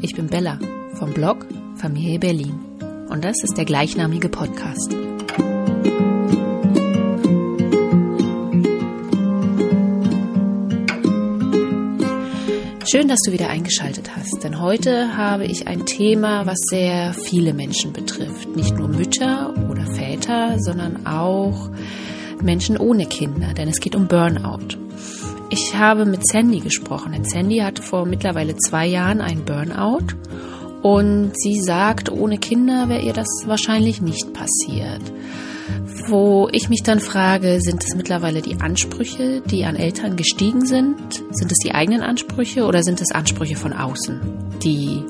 ich bin Bella vom Blog Familie Berlin und das ist der gleichnamige Podcast. Schön, dass du wieder eingeschaltet hast, denn heute habe ich ein Thema, was sehr viele Menschen betrifft. Nicht nur Mütter oder Väter, sondern auch Menschen ohne Kinder, denn es geht um Burnout. Ich habe mit Sandy gesprochen, Sandy hatte vor mittlerweile zwei Jahren einen Burnout und sie sagt, ohne Kinder wäre ihr das wahrscheinlich nicht passiert. Wo ich mich dann frage, sind es mittlerweile die Ansprüche, die an Eltern gestiegen sind? Sind es die eigenen Ansprüche oder sind es Ansprüche von außen, die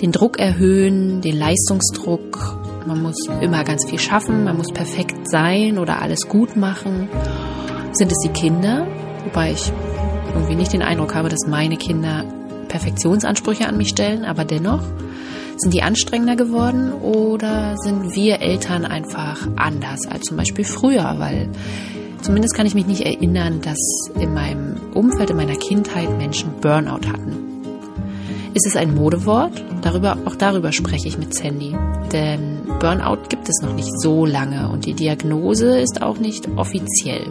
den Druck erhöhen, den Leistungsdruck? Man muss immer ganz viel schaffen, man muss perfekt sein oder alles gut machen. Sind es die Kinder? Wobei ich irgendwie nicht den Eindruck habe, dass meine Kinder Perfektionsansprüche an mich stellen, aber dennoch. Sind die anstrengender geworden oder sind wir Eltern einfach anders als zum Beispiel früher? Weil zumindest kann ich mich nicht erinnern, dass in meinem Umfeld, in meiner Kindheit Menschen Burnout hatten. Ist es ein Modewort? Darüber, auch darüber spreche ich mit Sandy. Denn Burnout gibt es noch nicht so lange und die Diagnose ist auch nicht offiziell.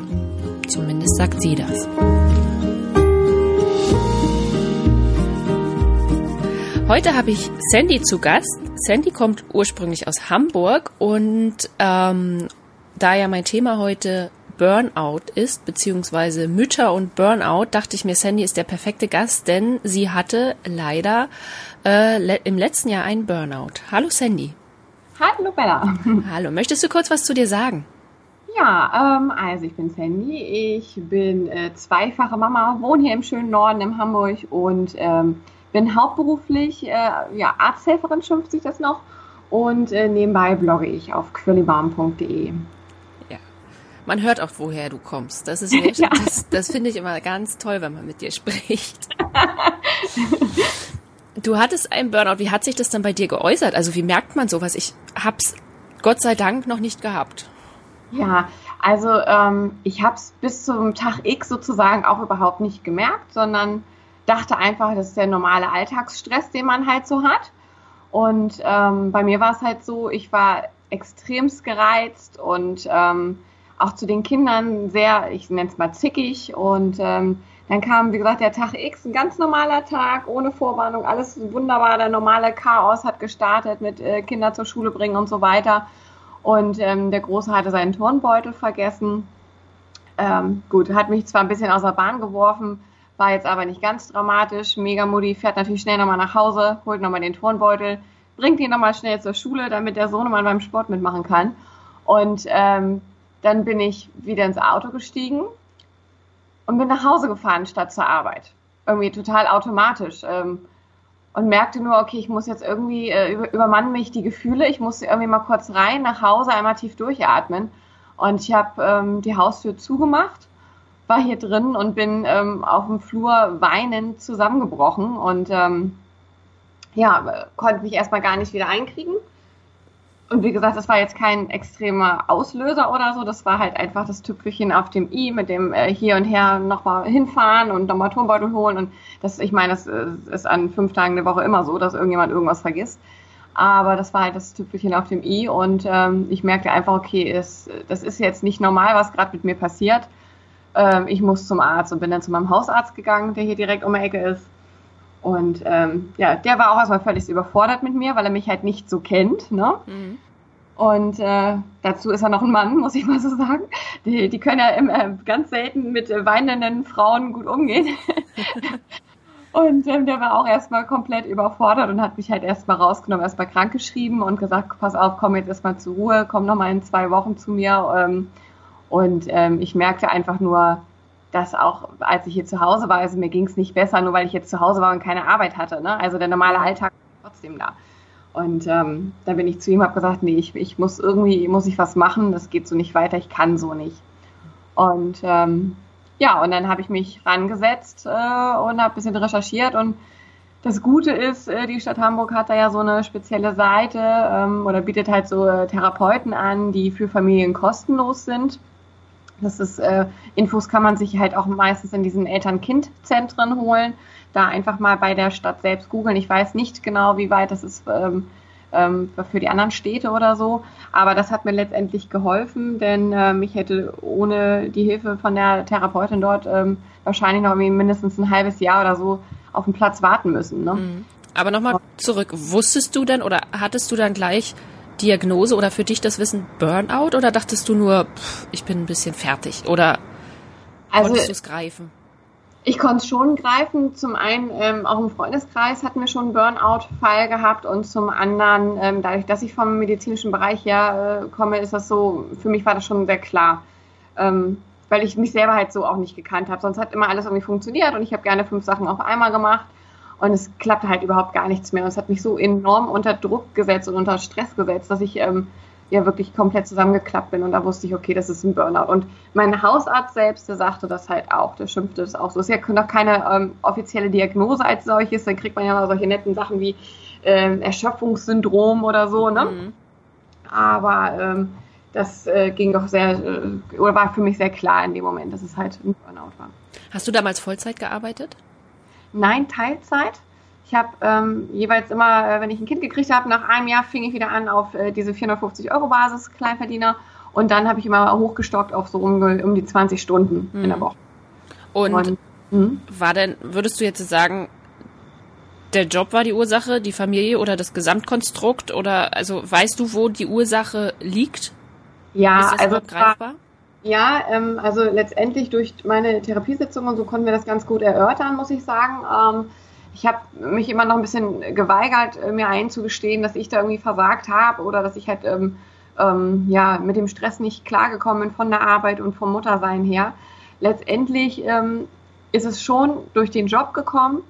Zumindest sagt sie das. Heute habe ich Sandy zu Gast. Sandy kommt ursprünglich aus Hamburg und ähm, da ja mein Thema heute Burnout ist, beziehungsweise Mütter und Burnout, dachte ich mir, Sandy ist der perfekte Gast, denn sie hatte leider äh, le im letzten Jahr einen Burnout. Hallo Sandy. Hallo Bella. Hallo, möchtest du kurz was zu dir sagen? Ja, ähm, also ich bin Sandy, ich bin äh, zweifache Mama, wohne hier im schönen Norden in Hamburg und ähm, bin hauptberuflich äh, ja, Arzthelferin, schimpft sich das noch. Und äh, nebenbei blogge ich auf quirlibarm.de. Ja, man hört auch, woher du kommst. Das ist ja. das, das finde ich immer ganz toll, wenn man mit dir spricht. du hattest einen Burnout. Wie hat sich das dann bei dir geäußert? Also wie merkt man sowas? Ich hab's Gott sei Dank noch nicht gehabt. Ja, also ähm, ich habe es bis zum Tag X sozusagen auch überhaupt nicht gemerkt, sondern dachte einfach, das ist der normale Alltagsstress, den man halt so hat. Und ähm, bei mir war es halt so, ich war extremst gereizt und ähm, auch zu den Kindern sehr, ich nenne es mal zickig. Und ähm, dann kam, wie gesagt, der Tag X, ein ganz normaler Tag, ohne Vorwarnung, alles wunderbar. Der normale Chaos hat gestartet mit äh, Kinder zur Schule bringen und so weiter. Und ähm, der Große hatte seinen Turnbeutel vergessen. Ähm, gut, hat mich zwar ein bisschen aus der Bahn geworfen, war jetzt aber nicht ganz dramatisch. Mega Mutti fährt natürlich schnell nochmal nach Hause, holt nochmal den Turnbeutel, bringt ihn nochmal schnell zur Schule, damit der Sohn mal beim Sport mitmachen kann. Und ähm, dann bin ich wieder ins Auto gestiegen und bin nach Hause gefahren statt zur Arbeit. Irgendwie total automatisch. Ähm, und merkte nur, okay, ich muss jetzt irgendwie, äh, über, übermannen mich die Gefühle, ich muss irgendwie mal kurz rein, nach Hause, einmal tief durchatmen. Und ich habe ähm, die Haustür zugemacht war hier drin und bin ähm, auf dem Flur weinend zusammengebrochen und ähm, ja, konnte mich erstmal gar nicht wieder einkriegen. Und wie gesagt, das war jetzt kein extremer Auslöser oder so, das war halt einfach das Tüpfelchen auf dem i mit dem äh, hier und her nochmal hinfahren und nochmal Turmbeutel holen und das, ich meine, das äh, ist an fünf Tagen der Woche immer so, dass irgendjemand irgendwas vergisst. Aber das war halt das Tüpfelchen auf dem i und ähm, ich merkte einfach, okay, es, das ist jetzt nicht normal, was gerade mit mir passiert ähm, ich muss zum Arzt und bin dann zu meinem Hausarzt gegangen, der hier direkt um die Ecke ist. Und ähm, ja, der war auch erstmal völlig überfordert mit mir, weil er mich halt nicht so kennt. Ne? Mhm. Und äh, dazu ist er noch ein Mann, muss ich mal so sagen. Die, die können ja immer ganz selten mit weinenden Frauen gut umgehen. und ähm, der war auch erstmal komplett überfordert und hat mich halt erstmal rausgenommen, erstmal krankgeschrieben und gesagt, pass auf, komm jetzt erstmal zur Ruhe, komm nochmal in zwei Wochen zu mir. Ähm, und ähm, ich merkte einfach nur, dass auch als ich hier zu Hause war, also mir ging es nicht besser, nur weil ich jetzt zu Hause war und keine Arbeit hatte. Ne? Also der normale Alltag war trotzdem da. Und ähm, dann bin ich zu ihm, habe gesagt, nee, ich, ich muss irgendwie, muss ich was machen, das geht so nicht weiter, ich kann so nicht. Und ähm, ja, und dann habe ich mich rangesetzt äh, und habe ein bisschen recherchiert und das Gute ist, äh, die Stadt Hamburg hat da ja so eine spezielle Seite ähm, oder bietet halt so äh, Therapeuten an, die für Familien kostenlos sind Das ist, äh, Infos kann man sich halt auch meistens in diesen Eltern-Kind-Zentren holen. Da einfach mal bei der Stadt selbst googeln. Ich weiß nicht genau, wie weit das ist ähm, ähm, für die anderen Städte oder so. Aber das hat mir letztendlich geholfen, denn ähm, ich hätte ohne die Hilfe von der Therapeutin dort ähm, wahrscheinlich noch mindestens ein halbes Jahr oder so auf den Platz warten müssen. Ne? Mhm. Aber nochmal zurück, wusstest du denn oder hattest du dann gleich Diagnose oder für dich das Wissen Burnout oder dachtest du nur, pff, ich bin ein bisschen fertig oder also, konntest du es greifen? Ich konnte es schon greifen. Zum einen, ähm, auch im Freundeskreis hatten wir schon einen Burnout-Fall gehabt und zum anderen, ähm, dadurch, dass ich vom medizinischen Bereich her äh, komme, ist das so, für mich war das schon sehr klar. Ähm, weil ich mich selber halt so auch nicht gekannt habe. Sonst hat immer alles irgendwie funktioniert und ich habe gerne fünf Sachen auf einmal gemacht und es klappte halt überhaupt gar nichts mehr. Und es hat mich so enorm unter Druck gesetzt und unter Stress gesetzt, dass ich ähm, ja wirklich komplett zusammengeklappt bin. Und da wusste ich, okay, das ist ein Burnout. Und mein Hausarzt selbst, der sagte das halt auch, der schimpfte das auch so. Es ist ja noch keine ähm, offizielle Diagnose als solches. Dann kriegt man ja mal solche netten Sachen wie äh, Erschöpfungssyndrom oder so, ne? Mhm. Aber ähm, das äh, ging doch sehr, äh, oder war für mich sehr klar in dem Moment, dass es halt ein Burnout war. Hast du damals Vollzeit gearbeitet? Nein, Teilzeit. Ich habe ähm, jeweils immer, äh, wenn ich ein Kind gekriegt habe, nach einem Jahr fing ich wieder an auf äh, diese 450 Euro Basis Kleinverdiener und dann habe ich immer hochgestockt auf so um, um die 20 Stunden mhm. in der mhm. Woche. Und, und hm? war denn, würdest du jetzt sagen, der Job war die Ursache, die Familie oder das Gesamtkonstrukt oder also weißt du, wo die Ursache liegt? Ja, Ist das also greifbar? Ja, ähm, also letztendlich durch meine Therapiesitzung und so konnten wir das ganz gut erörtern, muss ich sagen. Ähm, ich habe mich immer noch ein bisschen geweigert, äh, mir einzugestehen, dass ich da irgendwie versagt habe oder dass ich halt ähm, ähm, ja, mit dem Stress nicht klargekommen bin von der Arbeit und vom Muttersein her. Letztendlich ähm, ist es schon durch den Job gekommen,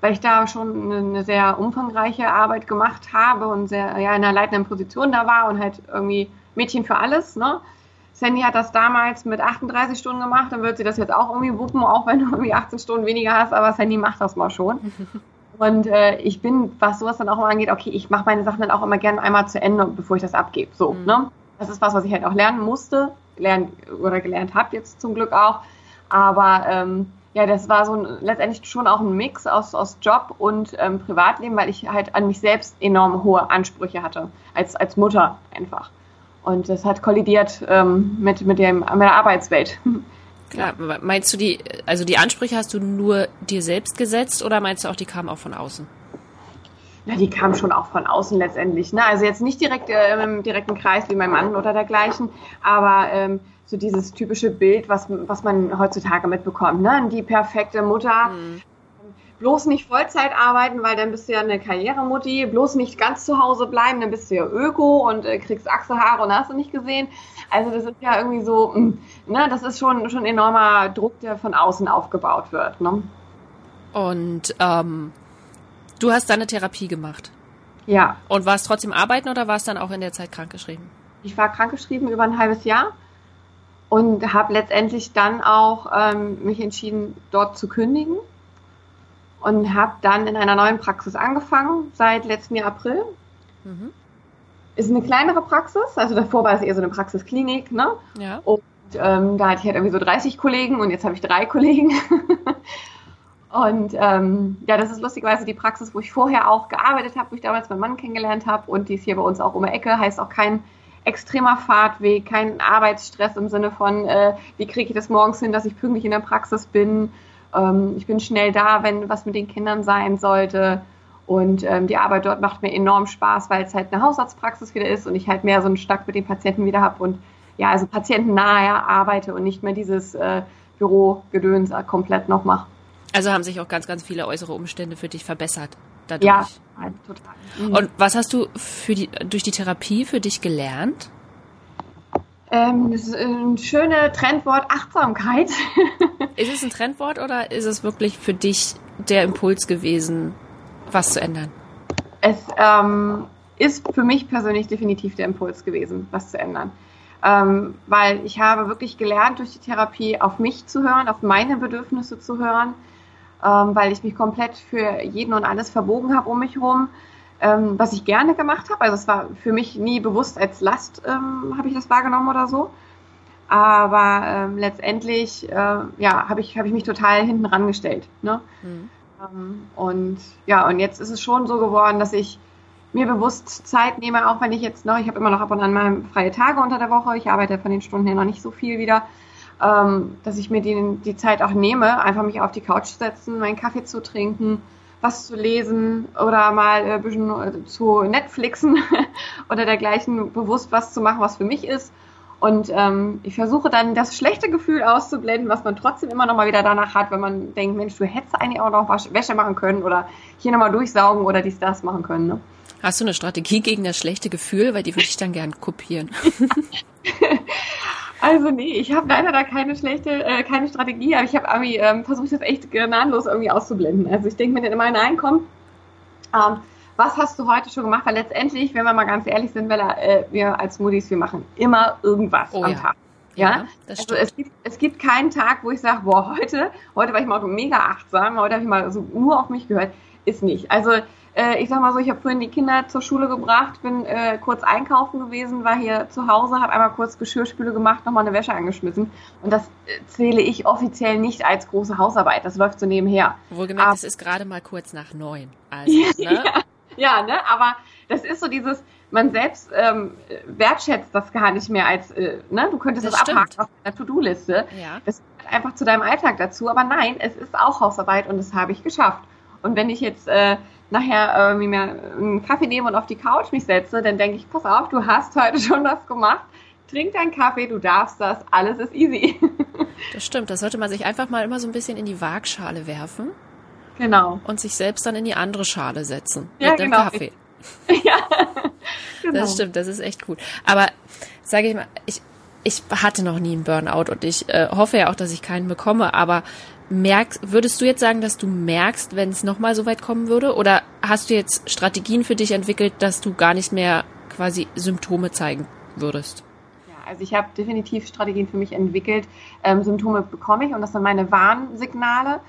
weil ich da schon eine sehr umfangreiche Arbeit gemacht habe und sehr ja, in einer leitenden Position da war und halt irgendwie Mädchen für alles. Ne? Sandy hat das damals mit 38 Stunden gemacht, dann wird sie das jetzt auch irgendwie wuppen, auch wenn du irgendwie 18 Stunden weniger hast, aber Sandy macht das mal schon. Und äh, ich bin, was sowas dann auch immer angeht, okay, ich mache meine Sachen dann auch immer gerne einmal zu Ende, bevor ich das abgebe. So, mhm. ne? Das ist was, was ich halt auch lernen musste, lernen oder gelernt habe jetzt zum Glück auch. Aber ähm, ja, das war so ein, letztendlich schon auch ein Mix aus, aus Job und ähm, Privatleben, weil ich halt an mich selbst enorm hohe Ansprüche hatte, als, als Mutter einfach. Und das hat kollidiert ähm, mit, mit, dem, mit der Arbeitswelt. Klar, meinst du die, also die Ansprüche hast du nur dir selbst gesetzt oder meinst du auch, die kamen auch von außen? Ja, die kamen schon auch von außen letztendlich. Ne? Also jetzt nicht direkt äh, im direkten Kreis wie mein Mann oder dergleichen, aber ähm, so dieses typische Bild, was, was man heutzutage mitbekommt. Ne? Die perfekte Mutter, mhm bloß nicht Vollzeit arbeiten, weil dann bist du ja eine Karrieremutti, bloß nicht ganz zu Hause bleiben, dann bist du ja Öko und äh, kriegst Achselhaare und hast du nicht gesehen. Also das ist ja irgendwie so, mm, ne, das ist schon, schon enormer Druck, der von außen aufgebaut wird. Ne? Und ähm, du hast deine Therapie gemacht? Ja. Und warst trotzdem arbeiten oder warst dann auch in der Zeit krankgeschrieben? Ich war krankgeschrieben über ein halbes Jahr und habe letztendlich dann auch ähm, mich entschieden, dort zu kündigen und habe dann in einer neuen Praxis angefangen, seit letztem Jahr April. Mhm. Ist eine kleinere Praxis, also davor war es eher so eine Praxisklinik, ne? Ja. Und ähm, da hatte ich halt irgendwie so 30 Kollegen und jetzt habe ich drei Kollegen. und ähm, ja, das ist lustigerweise die Praxis, wo ich vorher auch gearbeitet habe, wo ich damals meinen Mann kennengelernt habe und die ist hier bei uns auch um die Ecke, heißt auch kein extremer Fahrtweg, kein Arbeitsstress im Sinne von, äh, wie kriege ich das morgens hin, dass ich pünktlich in der Praxis bin ähm, ich bin schnell da, wenn was mit den Kindern sein sollte. Und ähm, die Arbeit dort macht mir enorm Spaß, weil es halt eine Hausarztpraxis wieder ist und ich halt mehr so einen Start mit den Patienten wieder habe und ja, also patientennahe arbeite und nicht mehr dieses äh, Bürogedöns komplett noch mache. Also haben sich auch ganz, ganz viele äußere Umstände für dich verbessert. Dadurch. Ja, total. Mhm. Und was hast du für die, durch die Therapie für dich gelernt? Ähm, das ist ein schönes Trendwort Achtsamkeit. ist es ein Trendwort oder ist es wirklich für dich der Impuls gewesen, was zu ändern? Es ähm, ist für mich persönlich definitiv der Impuls gewesen, was zu ändern. Ähm, weil ich habe wirklich gelernt, durch die Therapie auf mich zu hören, auf meine Bedürfnisse zu hören, ähm, weil ich mich komplett für jeden und alles verbogen habe um mich herum ähm, was ich gerne gemacht habe. Also es war für mich nie bewusst als Last, ähm, habe ich das wahrgenommen oder so. Aber ähm, letztendlich, äh, ja, habe ich, hab ich mich total hinten rangestellt. Ne? Mhm. Ähm, und ja, und jetzt ist es schon so geworden, dass ich mir bewusst Zeit nehme, auch wenn ich jetzt noch, ich habe immer noch ab und an mal freie Tage unter der Woche, ich arbeite von den Stunden her noch nicht so viel wieder, ähm, dass ich mir die, die Zeit auch nehme, einfach mich auf die Couch setzen, meinen Kaffee zu trinken, was zu lesen oder mal ein bisschen äh, zu Netflixen oder dergleichen bewusst was zu machen, was für mich ist. Und ähm, ich versuche dann das schlechte Gefühl auszublenden, was man trotzdem immer noch mal wieder danach hat, wenn man denkt, Mensch, du hättest eigentlich auch noch Wäsche machen können oder hier nochmal durchsaugen oder dies, das machen können. Ne? Hast du eine Strategie gegen das schlechte Gefühl? Weil die würde ich dann gern kopieren. also nee, ich habe leider da keine schlechte, äh, keine Strategie, aber ich habe irgendwie ähm, versucht, das echt gnadenlos irgendwie auszublenden. Also ich denke mir dann immer, nein, komm, ähm, was hast du heute schon gemacht? Weil letztendlich, wenn wir mal ganz ehrlich sind, weil äh, wir als Moody's, wir machen immer irgendwas oh, am ja. Tag. Ja, ja das also es gibt, es gibt keinen Tag, wo ich sage, boah, heute, heute war ich mal mega achtsam, heute habe ich mal so nur auf mich gehört. Ist nicht. Also äh, ich sag mal so, ich habe vorhin die Kinder zur Schule gebracht, bin äh, kurz einkaufen gewesen, war hier zu Hause, habe einmal kurz Geschirrspüle gemacht, nochmal eine Wäsche angeschmissen. Und das äh, zähle ich offiziell nicht als große Hausarbeit. Das läuft so nebenher. Wohlgemerkt, es ist gerade mal kurz nach neun. Also, ne? ja, ja, ne? Aber das ist so dieses, man selbst ähm, wertschätzt das gar nicht mehr als, äh, ne? Du könntest das, das abhaken auf deiner To-Do-Liste. Ja. Das gehört einfach zu deinem Alltag dazu. Aber nein, es ist auch Hausarbeit und das habe ich geschafft. Und wenn ich jetzt äh, nachher äh, mir einen Kaffee nehme und auf die Couch mich setze, dann denke ich, pass auf, du hast heute schon das gemacht. Trink deinen Kaffee, du darfst das, alles ist easy. Das stimmt, das sollte man sich einfach mal immer so ein bisschen in die Waagschale werfen. Genau. Und sich selbst dann in die andere Schale setzen. Ja, mit dem genau. Kaffee. Ja, genau. Das stimmt, das ist echt gut. Aber sage ich mal, ich, ich hatte noch nie einen Burnout und ich äh, hoffe ja auch, dass ich keinen bekomme, aber merkst, würdest du jetzt sagen, dass du merkst, wenn es nochmal so weit kommen würde? Oder hast du jetzt Strategien für dich entwickelt, dass du gar nicht mehr quasi Symptome zeigen würdest? Also ich habe definitiv Strategien für mich entwickelt. Ähm, Symptome bekomme ich und das sind meine Warnsignale.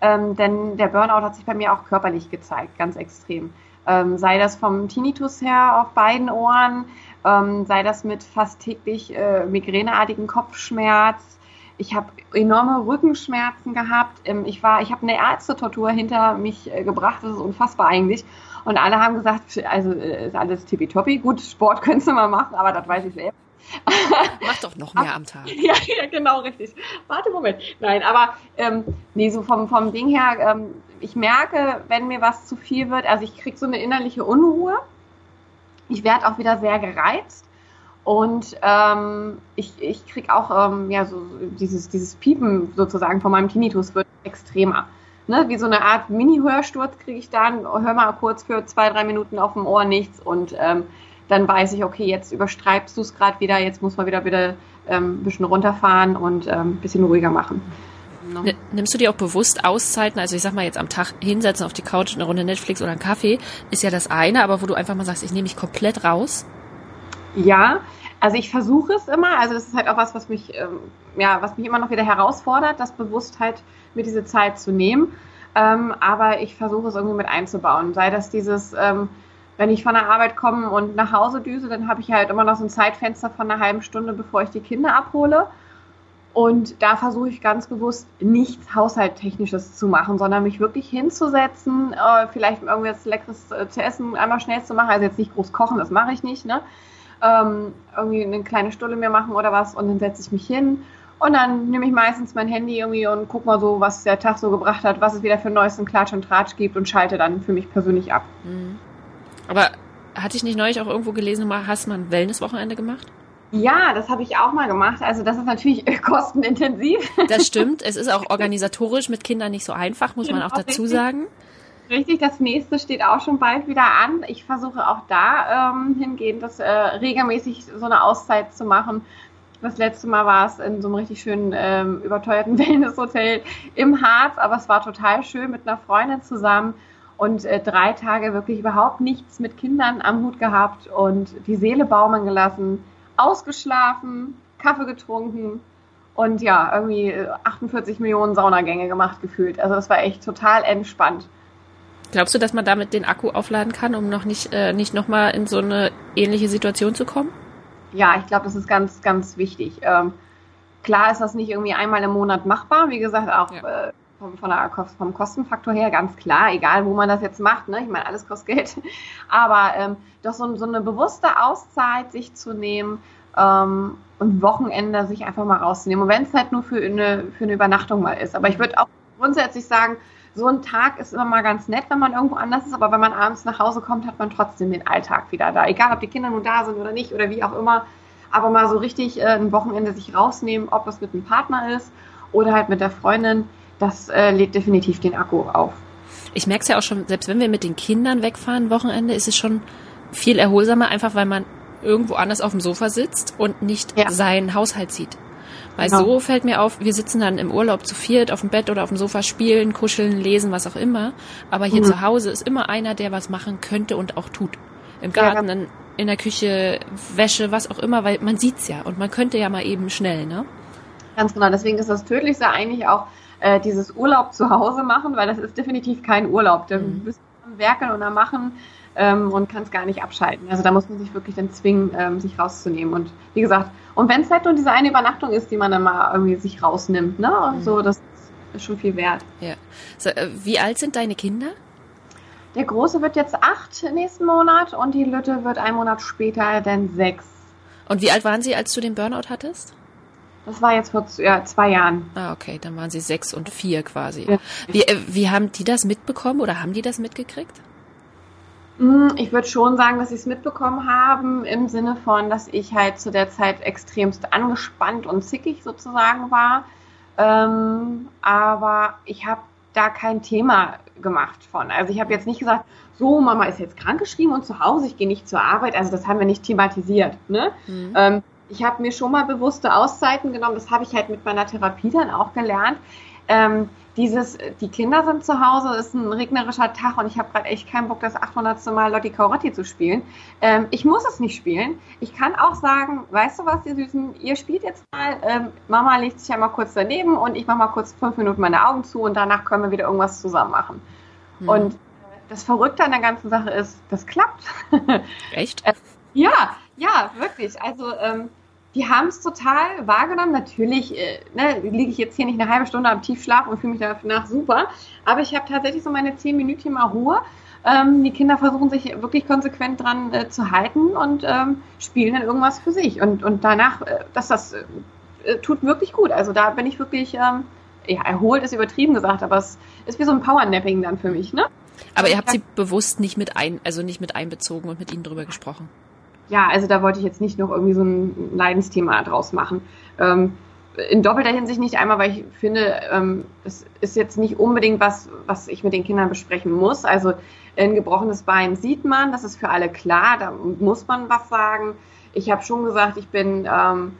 Ähm, denn der Burnout hat sich bei mir auch körperlich gezeigt, ganz extrem. Ähm, sei das vom Tinnitus her auf beiden Ohren, ähm, sei das mit fast täglich äh, migräneartigen Kopfschmerz, ich habe enorme Rückenschmerzen gehabt. Ähm, ich war, ich habe eine Ärztetortur hinter mich äh, gebracht. Das ist unfassbar eigentlich. Und alle haben gesagt, also äh, ist alles tippitoppi. Gut, Sport könntest du mal machen, aber das weiß ich selbst. Mach doch noch mehr am Tag. Ja, ja genau, richtig. Warte, Moment. Nein, aber ähm, nee, so vom, vom Ding her, ähm, ich merke, wenn mir was zu viel wird, also ich kriege so eine innerliche Unruhe. Ich werde auch wieder sehr gereizt. Und ähm, ich, ich kriege auch ähm, ja, so dieses, dieses Piepen sozusagen von meinem Tinnitus wird extremer. Ne? Wie so eine Art Mini-Hörsturz kriege ich dann, hör mal kurz für zwei, drei Minuten auf dem Ohr nichts und ähm, dann weiß ich, okay, jetzt überstreibst du es gerade wieder, jetzt muss man wieder wieder ähm, ein bisschen runterfahren und ähm, ein bisschen ruhiger machen. Ne? Nimmst du dir auch bewusst Auszeiten? Also ich sag mal jetzt am Tag hinsetzen auf die Couch, eine Runde Netflix oder einen Kaffee, ist ja das eine, aber wo du einfach mal sagst, ich nehme mich komplett raus? Ja, also ich versuche es immer. Also das ist halt auch was, was mich, ähm, ja, was mich immer noch wieder herausfordert, das Bewusstheit mir diese Zeit zu nehmen. Ähm, aber ich versuche es irgendwie mit einzubauen. Sei das dieses, ähm, wenn ich von der Arbeit komme und nach Hause düse, dann habe ich halt immer noch so ein Zeitfenster von einer halben Stunde, bevor ich die Kinder abhole. Und da versuche ich ganz bewusst nichts Haushalttechnisches zu machen, sondern mich wirklich hinzusetzen, äh, vielleicht irgendwas Leckeres äh, zu essen, einmal schnell zu machen. Also jetzt nicht groß kochen, das mache ich nicht, ne? Ähm, irgendwie eine kleine Stulle mir machen oder was und dann setze ich mich hin und dann nehme ich meistens mein Handy irgendwie und gucke mal so, was der Tag so gebracht hat, was es wieder für neuesten Klatsch und Tratsch gibt und schalte dann für mich persönlich ab. Mhm. Aber hatte ich nicht neulich auch irgendwo gelesen, hast du mal ein Wellnesswochenende gemacht? Ja, das habe ich auch mal gemacht. Also das ist natürlich kostenintensiv. Das stimmt. Es ist auch organisatorisch mit Kindern nicht so einfach, muss man auch dazu sagen. Richtig, das nächste steht auch schon bald wieder an. Ich versuche auch da ähm, hingehend, das äh, regelmäßig so eine Auszeit zu machen. Das letzte Mal war es in so einem richtig schönen ähm, überteuerten Wellnesshotel im Harz, aber es war total schön mit einer Freundin zusammen und äh, drei Tage wirklich überhaupt nichts mit Kindern am Hut gehabt und die Seele baumeln gelassen, ausgeschlafen, Kaffee getrunken und ja, irgendwie 48 äh, Millionen Saunagänge gemacht gefühlt. Also das war echt total entspannt. Glaubst du, dass man damit den Akku aufladen kann, um noch nicht, äh, nicht nochmal in so eine ähnliche Situation zu kommen? Ja, ich glaube, das ist ganz, ganz wichtig. Ähm, klar ist das nicht irgendwie einmal im Monat machbar. Wie gesagt, auch ja. äh, vom, von der, vom Kostenfaktor her ganz klar, egal wo man das jetzt macht. Ne? Ich meine, alles kostet Geld. Aber ähm, doch so, so eine bewusste Auszeit sich zu nehmen ähm, und Wochenende sich einfach mal rauszunehmen. Und wenn es halt nur für eine, für eine Übernachtung mal ist. Aber ich würde auch grundsätzlich sagen, so ein Tag ist immer mal ganz nett, wenn man irgendwo anders ist, aber wenn man abends nach Hause kommt, hat man trotzdem den Alltag wieder da. Egal, ob die Kinder nun da sind oder nicht oder wie auch immer. Aber mal so richtig äh, ein Wochenende sich rausnehmen, ob es mit einem Partner ist oder halt mit der Freundin, das äh, lädt definitiv den Akku auf. Ich merke es ja auch schon, selbst wenn wir mit den Kindern wegfahren, Wochenende, ist es schon viel erholsamer, einfach weil man irgendwo anders auf dem Sofa sitzt und nicht ja. seinen Haushalt sieht. Weil genau. so fällt mir auf, wir sitzen dann im Urlaub zu viert auf dem Bett oder auf dem Sofa, spielen, kuscheln, lesen, was auch immer. Aber hier mhm. zu Hause ist immer einer, der was machen könnte und auch tut. Im Garten, ja. in der Küche, Wäsche, was auch immer, weil man sieht's ja und man könnte ja mal eben schnell, ne? Ganz genau. Deswegen ist das Tödlichste eigentlich auch äh, dieses Urlaub zu Hause machen, weil das ist definitiv kein Urlaub. Da mhm. bist du am Werkeln und am Machen ähm, und kannst gar nicht abschalten. Also da muss man sich wirklich dann zwingen, ähm, sich rauszunehmen. Und wie gesagt, und wenn es halt nur diese eine Übernachtung ist, die man dann mal irgendwie sich rausnimmt, ne? Mhm. So, das ist schon viel wert. Ja. So, äh, wie alt sind deine Kinder? Der Große wird jetzt acht nächsten Monat und die Lütte wird einen Monat später dann sechs. Und wie alt waren sie, als du den Burnout hattest? Das war jetzt vor ja, zwei Jahren. Ah, okay, dann waren sie sechs und vier quasi. Ja. Wie, äh, wie haben die das mitbekommen oder haben die das mitgekriegt? Hm, ich würde schon sagen, dass sie es mitbekommen haben, im Sinne von, dass ich halt zu der Zeit extremst angespannt und zickig sozusagen war. Ähm, aber ich habe da kein Thema gemacht von. Also ich habe jetzt nicht gesagt, so, Mama ist jetzt krankgeschrieben und zu Hause, ich gehe nicht zur Arbeit. Also das haben wir nicht thematisiert. Ne? Mhm. Ähm, ich habe mir schon mal bewusste Auszeiten genommen. Das habe ich halt mit meiner Therapie dann auch gelernt. Ähm, dieses, die Kinder sind zu Hause, ist ein regnerischer Tag und ich habe gerade echt keinen Bock, das 800. Mal Lotti Caurotti zu spielen. Ähm, ich muss es nicht spielen. Ich kann auch sagen, weißt du was, ihr Süßen, ihr spielt jetzt mal, ähm, Mama legt sich ja mal kurz daneben und ich mache mal kurz fünf Minuten meine Augen zu und danach können wir wieder irgendwas zusammen machen. Mhm. Und äh, das Verrückte an der ganzen Sache ist, das klappt. Echt? Äh, ja, ja, wirklich. Also ähm, die haben es total wahrgenommen. Natürlich äh, ne, liege ich jetzt hier nicht eine halbe Stunde am Tiefschlaf und fühle mich danach super. Aber ich habe tatsächlich so meine zehn Minuten mal Ruhe. Ähm, die Kinder versuchen sich wirklich konsequent dran äh, zu halten und ähm, spielen dann irgendwas für sich. Und, und danach, äh, dass das äh, tut wirklich gut. Also da bin ich wirklich, ähm, ja, erholt ist übertrieben gesagt, aber es ist wie so ein Powernapping dann für mich, ne? Aber ihr habt sie bewusst nicht mit ein, also nicht mit einbezogen und mit ihnen drüber gesprochen ja, also da wollte ich jetzt nicht noch irgendwie so ein Leidensthema draus machen. Ähm, in doppelter Hinsicht nicht einmal, weil ich finde, ähm, es ist jetzt nicht unbedingt was, was ich mit den Kindern besprechen muss. Also ein gebrochenes Bein sieht man, das ist für alle klar, da muss man was sagen. Ich habe schon gesagt, ich bin, ähm,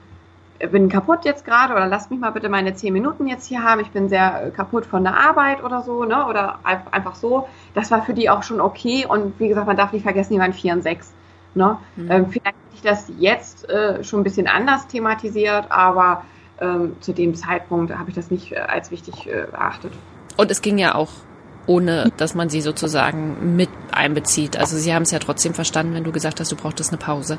bin kaputt jetzt gerade oder lasst mich mal bitte meine zehn Minuten jetzt hier haben. Ich bin sehr kaputt von der Arbeit oder so, ne? Oder einfach so. Das war für die auch schon okay. Und wie gesagt, man darf nicht vergessen, die waren vier und sechs. Ne? Mhm. Ähm, vielleicht hätte ich das jetzt äh, schon ein bisschen anders thematisiert, aber ähm, zu dem Zeitpunkt habe ich das nicht äh, als wichtig äh, erachtet. Und es ging ja auch ohne, dass man sie sozusagen mit einbezieht. Also sie haben es ja trotzdem verstanden, wenn du gesagt hast, du brauchtest eine Pause.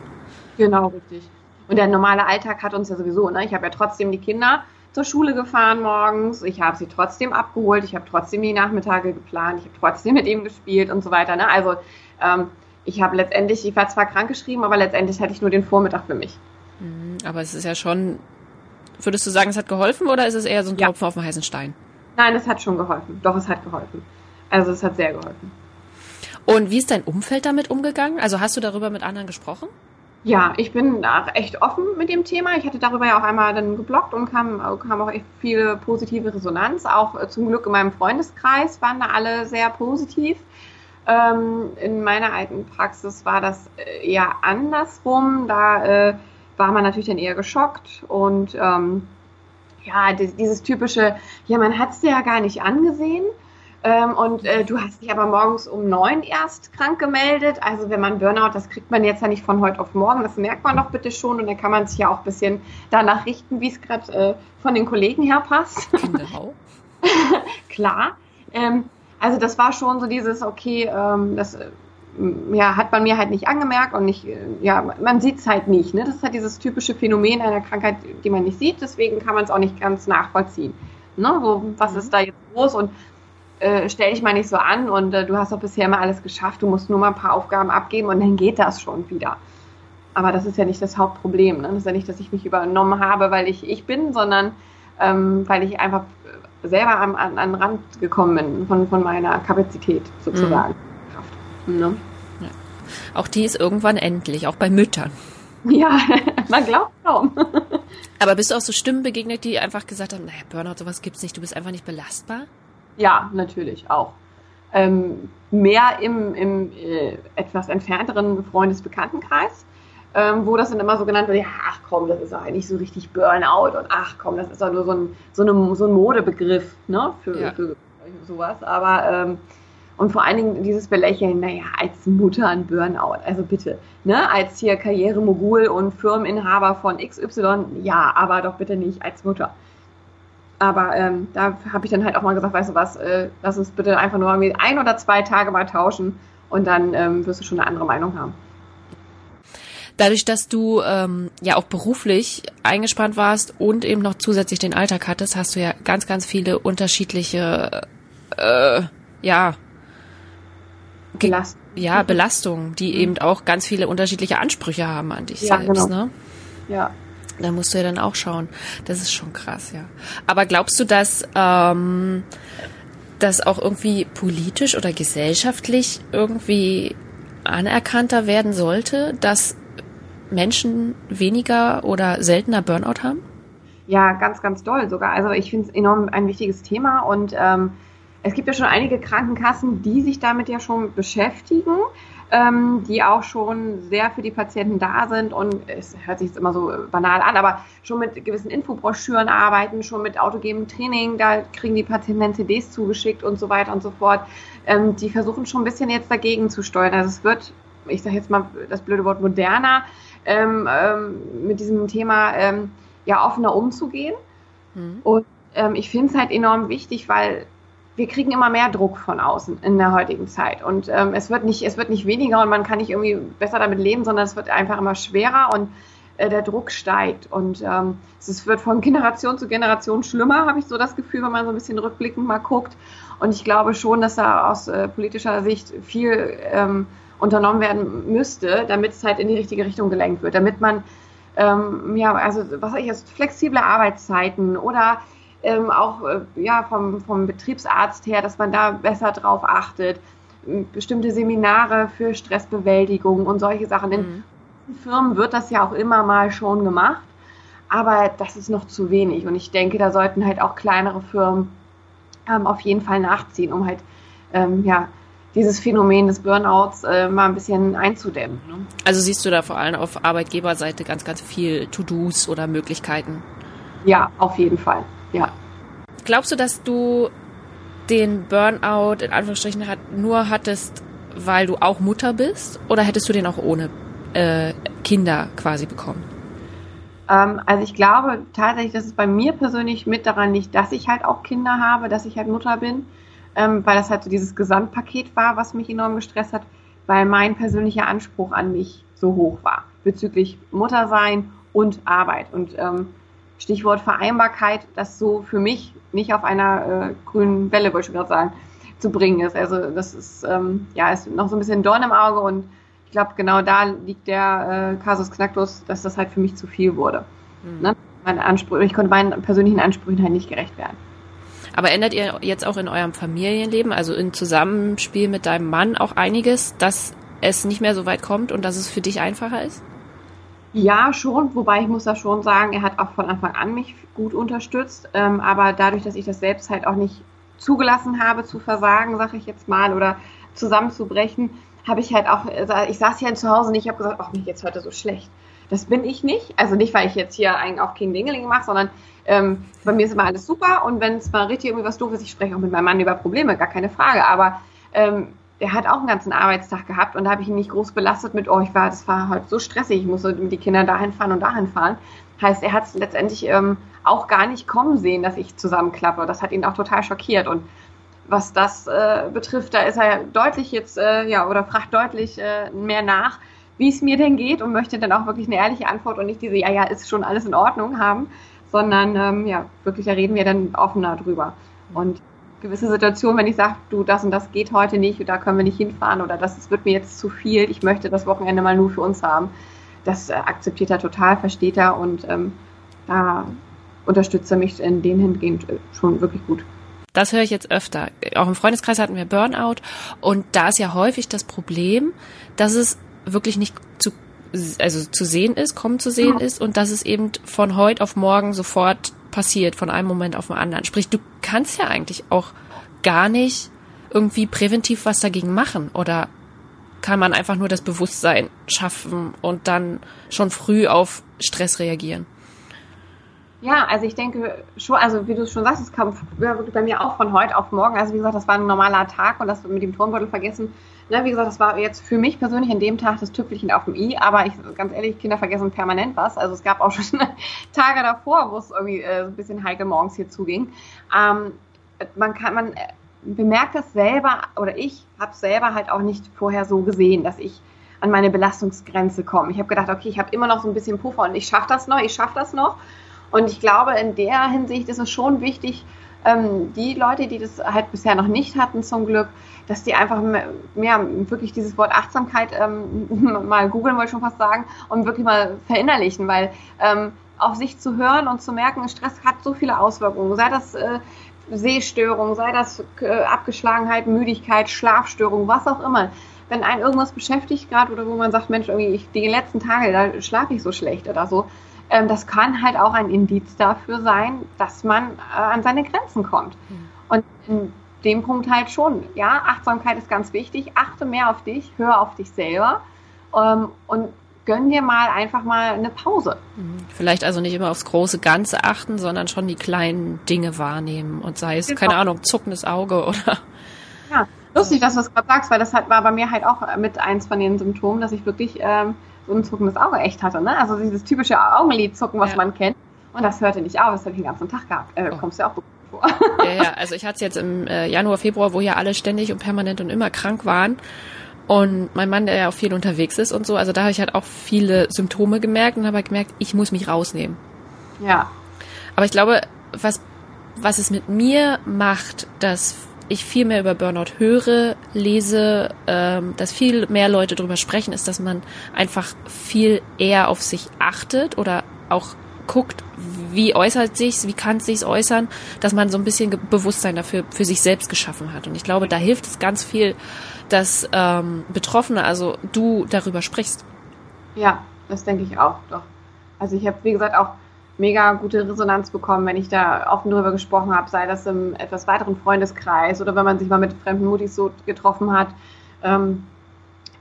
Genau, richtig. Und der normale Alltag hat uns ja sowieso, ne? Ich habe ja trotzdem die Kinder zur Schule gefahren morgens, ich habe sie trotzdem abgeholt, ich habe trotzdem die Nachmittage geplant, ich habe trotzdem mit ihm gespielt und so weiter. Ne? Also ähm, ich habe letztendlich, ich war zwar krankgeschrieben, aber letztendlich hatte ich nur den Vormittag für mich. Mhm, aber es ist ja schon, würdest du sagen, es hat geholfen oder ist es eher so ein Tropfen ja. auf dem heißen Stein? Nein, es hat schon geholfen. Doch, es hat geholfen. Also es hat sehr geholfen. Und wie ist dein Umfeld damit umgegangen? Also hast du darüber mit anderen gesprochen? Ja, ich bin echt offen mit dem Thema. Ich hatte darüber ja auch einmal dann geblockt und kam, kam auch echt viele positive Resonanz. Auch äh, zum Glück in meinem Freundeskreis waren da alle sehr positiv. Ähm, in meiner alten Praxis war das äh, eher andersrum. Da äh, war man natürlich dann eher geschockt und ähm, ja, dieses typische, ja, man hat es dir ja gar nicht angesehen. Ähm, und äh, du hast dich aber morgens um neun erst krank gemeldet. Also wenn man Burnout, das kriegt man jetzt ja nicht von heute auf morgen, das merkt man doch bitte schon und dann kann man sich ja auch ein bisschen danach richten, wie es gerade äh, von den Kollegen her passt. Genau. Klar. Ähm, also das war schon so dieses, okay, ähm, das ja, hat man mir halt nicht angemerkt und nicht, ja, man sieht es halt nicht. Ne? Das ist halt dieses typische Phänomen einer Krankheit, die man nicht sieht, deswegen kann man es auch nicht ganz nachvollziehen. Ne? So, was mhm. ist da jetzt los und äh, stell dich mal nicht so an und äh, du hast doch bisher immer alles geschafft, du musst nur mal ein paar Aufgaben abgeben und dann geht das schon wieder. Aber das ist ja nicht das Hauptproblem. Ne? Das ist ja nicht, dass ich mich übernommen habe, weil ich ich bin, sondern ähm, weil ich einfach selber an, an, an den Rand gekommen bin von, von meiner Kapazität sozusagen. Mhm. Ne? Ja. Auch die ist irgendwann endlich, auch bei Müttern. Ja, man glaubt kaum. Aber bist du auch so Stimmen begegnet, die einfach gesagt haben, naja, Burnout, sowas gibt's nicht, du bist einfach nicht belastbar? Ja, natürlich auch. Ähm, mehr im, im äh, etwas entfernteren Freundesbekanntenkreis, ähm, wo das dann immer so genannt wird, ja, ach komm, das ist eigentlich so richtig Burnout und ach komm, das ist doch nur so ein, so eine, so ein Modebegriff ne, für, ja. für sowas. Aber ähm, und vor allen Dingen dieses Belächeln, naja, als Mutter ein Burnout, also bitte, ne, als hier Karrieremogul und Firmeninhaber von XY, ja, aber doch bitte nicht als Mutter. Aber ähm, da habe ich dann halt auch mal gesagt, weißt du was, äh, lass uns bitte einfach nur ein oder zwei Tage mal tauschen und dann ähm, wirst du schon eine andere Meinung haben. Dadurch, dass du ähm, ja auch beruflich eingespannt warst und eben noch zusätzlich den Alltag hattest, hast du ja ganz, ganz viele unterschiedliche äh, ja, Belastung. Ja, Belastungen, die mhm. eben auch ganz viele unterschiedliche Ansprüche haben an dich ja, selbst. Genau. Ne? Ja. Da musst du ja dann auch schauen. Das ist schon krass, ja. Aber glaubst du, dass ähm, das auch irgendwie politisch oder gesellschaftlich irgendwie anerkannter werden sollte, dass Menschen weniger oder seltener Burnout haben? Ja, ganz, ganz doll sogar. Also ich finde es enorm ein wichtiges Thema und ähm, es gibt ja schon einige Krankenkassen, die sich damit ja schon beschäftigen, ähm, die auch schon sehr für die Patienten da sind und es hört sich jetzt immer so banal an, aber schon mit gewissen Infobroschüren arbeiten, schon mit autogenem Training, da kriegen die Patienten CDs zugeschickt und so weiter und so fort. Ähm, die versuchen schon ein bisschen jetzt dagegen zu steuern. Also es wird, ich sage jetzt mal das blöde Wort moderner, ähm, ähm mit diesem Thema ähm, ja offener umzugehen. Mhm. Und ähm, ich finde es halt enorm wichtig, weil wir kriegen immer mehr Druck von außen in der heutigen Zeit. Und ähm, es, wird nicht, es wird nicht weniger und man kann nicht irgendwie besser damit leben, sondern es wird einfach immer schwerer und äh, der Druck steigt. Und ähm, es wird von Generation zu Generation schlimmer, habe ich so das Gefühl, wenn man so ein bisschen rückblickend mal guckt. Und ich glaube schon, dass da aus äh, politischer Sicht viel unternommen werden müsste, damit es halt in die richtige Richtung gelenkt wird, damit man ähm, ja, also was ich jetzt flexible Arbeitszeiten oder ähm, auch äh, ja, vom, vom Betriebsarzt her, dass man da besser drauf achtet. Bestimmte Seminare für Stressbewältigung und solche Sachen. In mhm. Firmen wird das ja auch immer mal schon gemacht, aber das ist noch zu wenig. Und ich denke, da sollten halt auch kleinere Firmen ähm, auf jeden Fall nachziehen, um halt ähm, ja, dieses Phänomen des Burnouts äh, mal ein bisschen einzudämmen. Ne? Also siehst du da vor allem auf Arbeitgeberseite ganz, ganz viel To-Dos oder Möglichkeiten? Ja, auf jeden Fall ja. Glaubst du, dass du den Burnout in Anführungsstrichen hat, nur hattest, weil du auch Mutter bist? Oder hättest du den auch ohne äh, Kinder quasi bekommen? Ähm, also ich glaube tatsächlich, dass es bei mir persönlich mit daran liegt, dass ich halt auch Kinder habe, dass ich halt Mutter bin, ähm, weil das halt so dieses Gesamtpaket war, was mich enorm gestresst hat, weil mein persönlicher Anspruch an mich so hoch war bezüglich Muttersein und Arbeit. Und ähm, Stichwort Vereinbarkeit, das so für mich nicht auf einer äh, grünen Welle, wollte ich gerade sagen, zu bringen ist. Also das ist ähm, ja ist noch so ein bisschen Dorn im Auge und ich glaube, genau da liegt der äh, Kasus Knacktus, dass das halt für mich zu viel wurde. Mhm. Ne? Meine Ansprüche, ich konnte meinen persönlichen Ansprüchen halt nicht gerecht werden. Aber ändert ihr jetzt auch in eurem Familienleben, also im Zusammenspiel mit deinem Mann auch einiges, dass es nicht mehr so weit kommt und dass es für dich einfacher ist? Ja, schon, wobei ich muss da schon sagen, er hat auch von Anfang an mich gut unterstützt. Ähm, aber dadurch, dass ich das selbst halt auch nicht zugelassen habe zu versagen, sag ich jetzt mal, oder zusammenzubrechen, habe ich halt auch, äh, ich saß hier zu Hause und ich habe gesagt, ach, mir geht's heute so schlecht. Das bin ich nicht. Also nicht, weil ich jetzt hier einen auf King Dingeling mache, sondern ähm, bei mir ist immer alles super und wenn es mal richtig irgendwie was doof ist, ich spreche auch mit meinem Mann über Probleme, gar keine Frage. Aber ähm, der hat auch einen ganzen Arbeitstag gehabt und da habe ich ihn nicht groß belastet mit, oh, ich war, das war halt so stressig, ich musste mit die Kinder dahin fahren und dahin fahren. Heißt, er hat es letztendlich ähm, auch gar nicht kommen sehen, dass ich zusammenklappe. Das hat ihn auch total schockiert. Und was das äh, betrifft, da ist er deutlich jetzt, äh, ja, oder fragt deutlich äh, mehr nach, wie es mir denn geht und möchte dann auch wirklich eine ehrliche Antwort und nicht diese, ja, ja, ist schon alles in Ordnung haben, sondern ähm, ja, wirklich, da reden wir dann offener drüber. Und gewisse Situationen, wenn ich sage, du, das und das geht heute nicht, da können wir nicht hinfahren oder das, das wird mir jetzt zu viel, ich möchte das Wochenende mal nur für uns haben, das äh, akzeptiert er total, versteht er und ähm, da unterstützt er mich in den hingehend äh, schon wirklich gut. Das höre ich jetzt öfter. Auch im Freundeskreis hatten wir Burnout und da ist ja häufig das Problem, dass es wirklich nicht zu also zu sehen ist, kommen zu sehen ist und dass es eben von heute auf morgen sofort passiert, von einem Moment auf den anderen. Sprich, du kannst ja eigentlich auch gar nicht irgendwie präventiv was dagegen machen oder kann man einfach nur das Bewusstsein schaffen und dann schon früh auf Stress reagieren? Ja, also ich denke schon, also wie du schon sagst, es kam bei mir auch von heute auf morgen. Also wie gesagt, das war ein normaler Tag und das mit dem Turnbeutel vergessen. Ne, wie gesagt, das war jetzt für mich persönlich an dem Tag das Tüpfelchen auf dem i, aber ich, ganz ehrlich, Kinder vergessen permanent was. Also es gab auch schon Tage davor, wo es irgendwie äh, ein bisschen heikel morgens hier zuging. Ähm, man kann, man bemerkt das selber, oder ich habe selber halt auch nicht vorher so gesehen, dass ich an meine Belastungsgrenze komme. Ich habe gedacht, okay, ich habe immer noch so ein bisschen Puffer und ich schaffe das noch, ich schaffe das noch. Und ich glaube, in der Hinsicht ist es schon wichtig, ähm, die Leute, die das halt bisher noch nicht hatten, zum Glück, dass die einfach mehr, mehr wirklich dieses Wort Achtsamkeit ähm, mal googeln, wollte ich schon fast sagen, und wirklich mal verinnerlichen, weil ähm, auf sich zu hören und zu merken, Stress hat so viele Auswirkungen, sei das äh, Sehstörung, sei das äh, Abgeschlagenheit, Müdigkeit, Schlafstörung, was auch immer. Wenn einen irgendwas beschäftigt gerade oder wo man sagt, Mensch, irgendwie ich, die letzten Tage, da schlafe ich so schlecht oder so, ähm, das kann halt auch ein Indiz dafür sein, dass man äh, an seine Grenzen kommt. Mhm. Und in dem Punkt halt schon, ja, Achtsamkeit ist ganz wichtig, achte mehr auf dich, hör auf dich selber ähm, und gönn dir mal einfach mal eine Pause. Mhm. Vielleicht also nicht immer aufs große Ganze achten, sondern schon die kleinen Dinge wahrnehmen und sei es, genau. keine Ahnung, zuckendes Auge oder. Ja, lustig, dass du es gerade sagst, weil das hat, war bei mir halt auch mit eins von den Symptomen, dass ich wirklich ähm, ein zuckendes Auge echt hatte. Ne? Also dieses typische Augenlidzucken, was ja. man kennt. Und das hörte nicht auf, das habe ich den ganzen Tag gehabt. Äh, oh. Kommst du ja auch vor. Ja, ja, also ich hatte es jetzt im äh, Januar, Februar, wo ja alle ständig und permanent und immer krank waren. Und mein Mann, der ja auch viel unterwegs ist und so, also da habe ich halt auch viele Symptome gemerkt und habe halt gemerkt, ich muss mich rausnehmen. Ja. Aber ich glaube, was, was es mit mir macht, dass ich viel mehr über Burnout höre, lese, ähm, dass viel mehr Leute darüber sprechen, ist, dass man einfach viel eher auf sich achtet oder auch guckt, wie äußert sich's, wie kann es sich äußern, dass man so ein bisschen Bewusstsein dafür für sich selbst geschaffen hat. Und ich glaube, da hilft es ganz viel, dass ähm, Betroffene, also du darüber sprichst. Ja, das denke ich auch, doch. Also ich habe, wie gesagt, auch mega gute Resonanz bekommen, wenn ich da offen drüber gesprochen habe, sei das im etwas weiteren Freundeskreis oder wenn man sich mal mit fremden Mutis so getroffen hat. Ähm,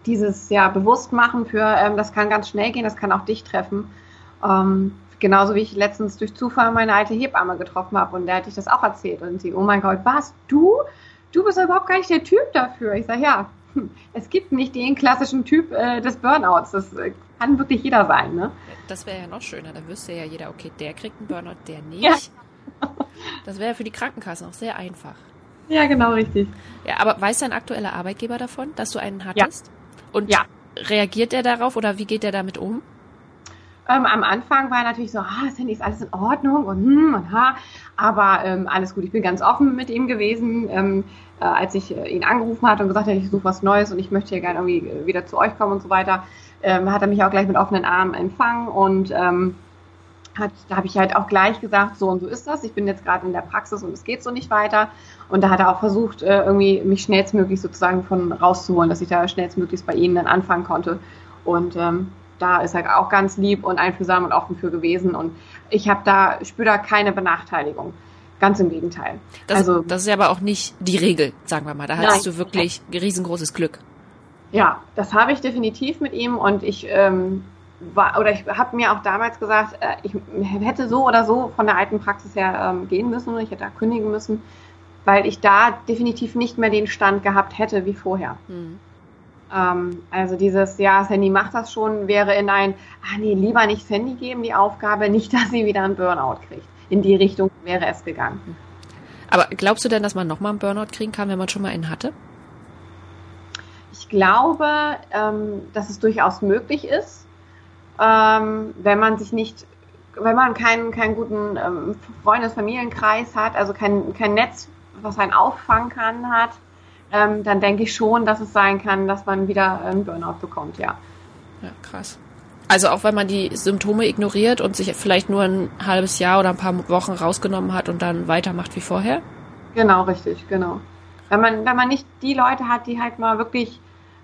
dieses ja Bewusstmachen für, ähm, das kann ganz schnell gehen, das kann auch dich treffen. Ähm, genauso wie ich letztens durch Zufall meine alte Hebamme getroffen habe und der hatte ich das auch erzählt und sie, oh mein Gott, was, du? Du bist überhaupt gar nicht der Typ dafür. Ich sage, ja, es gibt nicht den klassischen Typ äh, des Burnouts. Das äh, kann wirklich jeder sein. Ne? Das wäre ja noch schöner. Da wüsste ja jeder, okay, der kriegt einen Burnout, der nicht. Ja. Das wäre für die Krankenkassen auch sehr einfach. Ja, genau, richtig. Ja, aber weiß dein aktueller Arbeitgeber davon, dass du einen hattest? Ja. Und ja. reagiert er darauf oder wie geht er damit um? Ähm, am Anfang war er natürlich so, ah, Sandy, ist alles in Ordnung und hm und ha, aber ähm, alles gut. Ich bin ganz offen mit ihm gewesen, ähm, äh, als ich äh, ihn angerufen hatte und gesagt habe, ich suche was Neues und ich möchte hier gerne irgendwie äh, wieder zu euch kommen und so weiter ähm, hat er mich auch gleich mit offenen Armen empfangen und ähm, hat, da habe ich halt auch gleich gesagt, so und so ist das. Ich bin jetzt gerade in der Praxis und es geht so nicht weiter. Und da hat er auch versucht, äh, irgendwie mich schnellstmöglich sozusagen von rauszuholen, dass ich da schnellstmöglichst bei ihnen dann anfangen konnte. Und ähm, da ist er auch ganz lieb und einfühlsam und offen für gewesen. Und ich habe da, spüre da keine Benachteiligung. Ganz im Gegenteil. Das, also, das ist aber auch nicht die Regel, sagen wir mal. Da hattest du wirklich riesengroßes Glück. Ja, das habe ich definitiv mit ihm und ich ähm, war oder ich habe mir auch damals gesagt, äh, ich hätte so oder so von der alten Praxis her ähm, gehen müssen, ich hätte da kündigen müssen, weil ich da definitiv nicht mehr den Stand gehabt hätte wie vorher. Mhm. Ähm, also dieses, ja, Sandy macht das schon, wäre in ein, ah nee, lieber nicht Sandy geben die Aufgabe, nicht, dass sie wieder einen Burnout kriegt. In die Richtung wäre es gegangen. Aber glaubst du denn, dass man nochmal einen Burnout kriegen kann, wenn man schon mal einen hatte? Ich glaube, ähm, dass es durchaus möglich ist, ähm, wenn man sich nicht, wenn man keinen, keinen guten ähm, Freundes-, Familienkreis hat, also kein, kein Netz, was einen auffangen kann, hat, ähm, dann denke ich schon, dass es sein kann, dass man wieder einen Burnout bekommt, ja. Ja, krass. Also auch wenn man die Symptome ignoriert und sich vielleicht nur ein halbes Jahr oder ein paar Wochen rausgenommen hat und dann weitermacht wie vorher? Genau, richtig, genau. Wenn man, wenn man nicht die Leute hat, die halt mal wirklich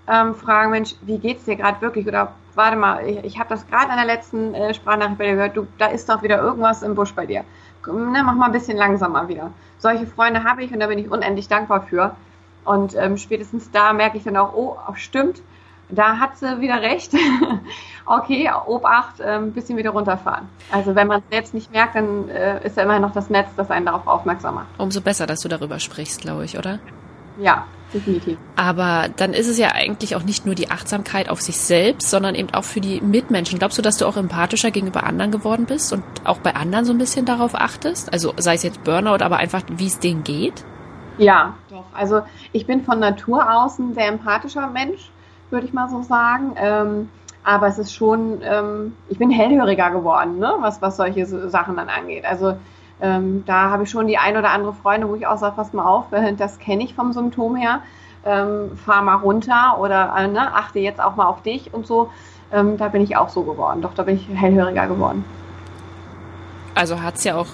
ähm, fragen, Mensch, wie geht's dir gerade wirklich? Oder warte mal, ich, ich habe das gerade in der letzten äh, Sprachnachricht bei dir gehört, du, da ist doch wieder irgendwas im Busch bei dir. Ne, mach mal ein bisschen langsamer wieder. Solche Freunde habe ich und da bin ich unendlich dankbar für. Und ähm, spätestens da merke ich dann auch, oh, stimmt, da hat sie wieder recht. okay, Obacht, ein ähm, bisschen wieder runterfahren. Also wenn man es jetzt nicht merkt, dann äh, ist ja immerhin noch das Netz, das einen darauf aufmerksam macht. Umso besser, dass du darüber sprichst, glaube ich, oder? Ja, definitiv. Aber dann ist es ja eigentlich auch nicht nur die Achtsamkeit auf sich selbst, sondern eben auch für die Mitmenschen. Glaubst du, dass du auch empathischer gegenüber anderen geworden bist und auch bei anderen so ein bisschen darauf achtest? Also sei es jetzt Burnout, aber einfach, wie es denen geht? Ja, doch. Also ich bin von Natur aus ein sehr empathischer Mensch würde ich mal so sagen. Ähm, aber es ist schon, ähm, ich bin hellhöriger geworden, ne? was, was solche Sachen dann angeht. Also ähm, da habe ich schon die ein oder andere Freunde, wo ich auch sage, pass mal auf, das kenne ich vom Symptom her. Ähm, fahr mal runter oder äh, ne, achte jetzt auch mal auf dich und so. Ähm, da bin ich auch so geworden. Doch, da bin ich hellhöriger geworden. Also hat es ja auch,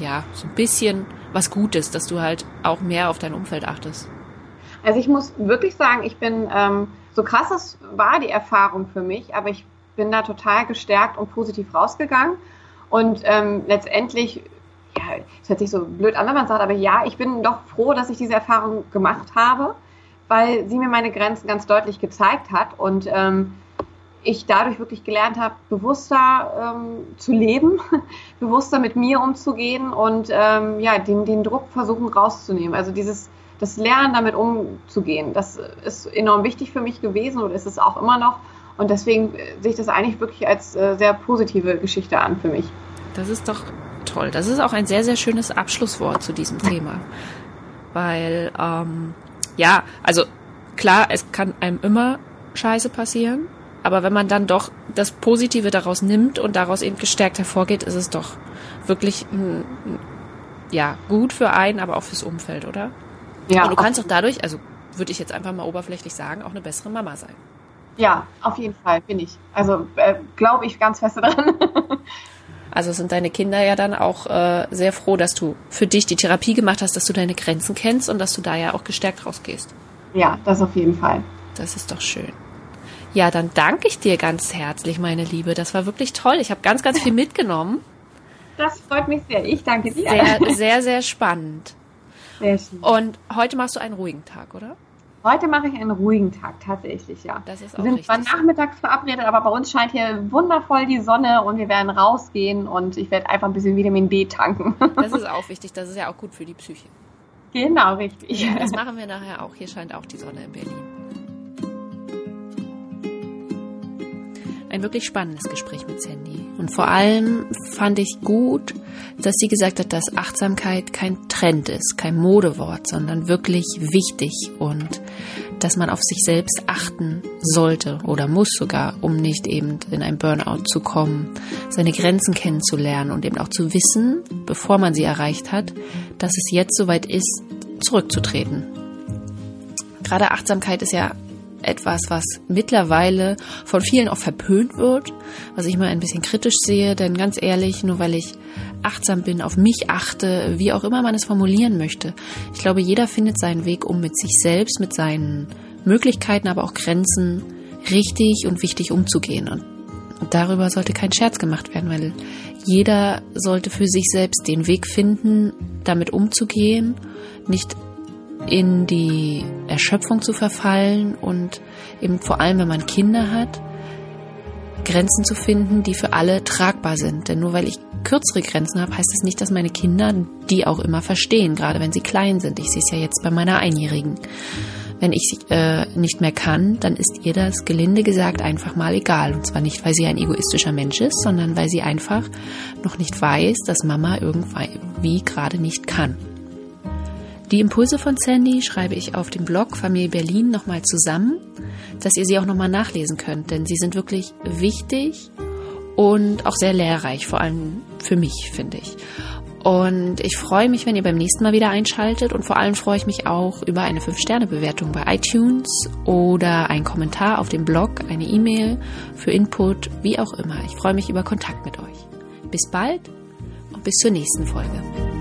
ja, so ein bisschen was Gutes, dass du halt auch mehr auf dein Umfeld achtest. Also ich muss wirklich sagen, ich bin ähm, so krass es war die Erfahrung für mich, aber ich bin da total gestärkt und positiv rausgegangen. Und ähm, letztendlich, ja, es hört sich so blöd an, wenn man sagt, aber ja, ich bin doch froh, dass ich diese Erfahrung gemacht habe, weil sie mir meine Grenzen ganz deutlich gezeigt hat und ähm, ich dadurch wirklich gelernt habe, bewusster ähm, zu leben, bewusster mit mir umzugehen und ähm, ja, den, den Druck versuchen rauszunehmen. Also dieses das Lernen damit umzugehen, das ist enorm wichtig für mich gewesen und ist es auch immer noch. Und deswegen sehe ich das eigentlich wirklich als äh, sehr positive Geschichte an für mich. Das ist doch toll. Das ist auch ein sehr, sehr schönes Abschlusswort zu diesem Thema. Weil, ähm, ja, also klar, es kann einem immer Scheiße passieren, aber wenn man dann doch das Positive daraus nimmt und daraus eben gestärkt hervorgeht, ist es doch wirklich ja, gut für einen, aber auch fürs Umfeld, oder? Ja, und du kannst auch dadurch, also würde ich jetzt einfach mal oberflächlich sagen, auch eine bessere Mama sein. Ja, auf jeden Fall bin ich. Also äh, glaube ich ganz fest dran. also sind deine Kinder ja dann auch äh, sehr froh, dass du für dich die Therapie gemacht hast, dass du deine Grenzen kennst und dass du da ja auch gestärkt rausgehst. Ja, das auf jeden Fall. Das ist doch schön. Ja, dann danke ich dir ganz herzlich, meine Liebe. Das war wirklich toll. Ich habe ganz, ganz viel mitgenommen. Das freut mich sehr. Ich danke dir. Sehr, sehr, sehr spannend. Sehr schön. Und heute machst du einen ruhigen Tag, oder? Heute mache ich einen ruhigen Tag, tatsächlich, ja. Das ist auch wir sind zwar nachmittags verabredet, aber bei uns scheint hier wundervoll die Sonne und wir werden rausgehen und ich werde einfach ein bisschen Vitamin D tanken. Das ist auch wichtig, das ist ja auch gut für die Psyche. Genau, richtig. Ja, das machen wir nachher auch. Hier scheint auch die Sonne in Berlin. Wirklich spannendes Gespräch mit Sandy. Und vor allem fand ich gut, dass sie gesagt hat, dass Achtsamkeit kein Trend ist, kein Modewort, sondern wirklich wichtig und dass man auf sich selbst achten sollte oder muss sogar, um nicht eben in ein Burnout zu kommen, seine Grenzen kennenzulernen und eben auch zu wissen, bevor man sie erreicht hat, dass es jetzt soweit ist, zurückzutreten. Gerade Achtsamkeit ist ja etwas, was mittlerweile von vielen auch verpönt wird, was ich mal ein bisschen kritisch sehe, denn ganz ehrlich, nur weil ich achtsam bin, auf mich achte, wie auch immer man es formulieren möchte. Ich glaube, jeder findet seinen Weg, um mit sich selbst, mit seinen Möglichkeiten, aber auch Grenzen richtig und wichtig umzugehen. Und darüber sollte kein Scherz gemacht werden, weil jeder sollte für sich selbst den Weg finden, damit umzugehen, nicht in die Erschöpfung zu verfallen und eben vor allem, wenn man Kinder hat, Grenzen zu finden, die für alle tragbar sind. Denn nur weil ich kürzere Grenzen habe, heißt das nicht, dass meine Kinder die auch immer verstehen, gerade wenn sie klein sind. Ich sehe es ja jetzt bei meiner Einjährigen. Wenn ich äh, nicht mehr kann, dann ist ihr das gelinde gesagt einfach mal egal. Und zwar nicht, weil sie ein egoistischer Mensch ist, sondern weil sie einfach noch nicht weiß, dass Mama irgendwie gerade nicht kann. Die Impulse von Sandy schreibe ich auf dem Blog Familie Berlin nochmal zusammen, dass ihr sie auch nochmal nachlesen könnt, denn sie sind wirklich wichtig und auch sehr lehrreich, vor allem für mich, finde ich. Und ich freue mich, wenn ihr beim nächsten Mal wieder einschaltet und vor allem freue ich mich auch über eine 5-Sterne-Bewertung bei iTunes oder einen Kommentar auf dem Blog, eine E-Mail für Input, wie auch immer. Ich freue mich über Kontakt mit euch. Bis bald und bis zur nächsten Folge.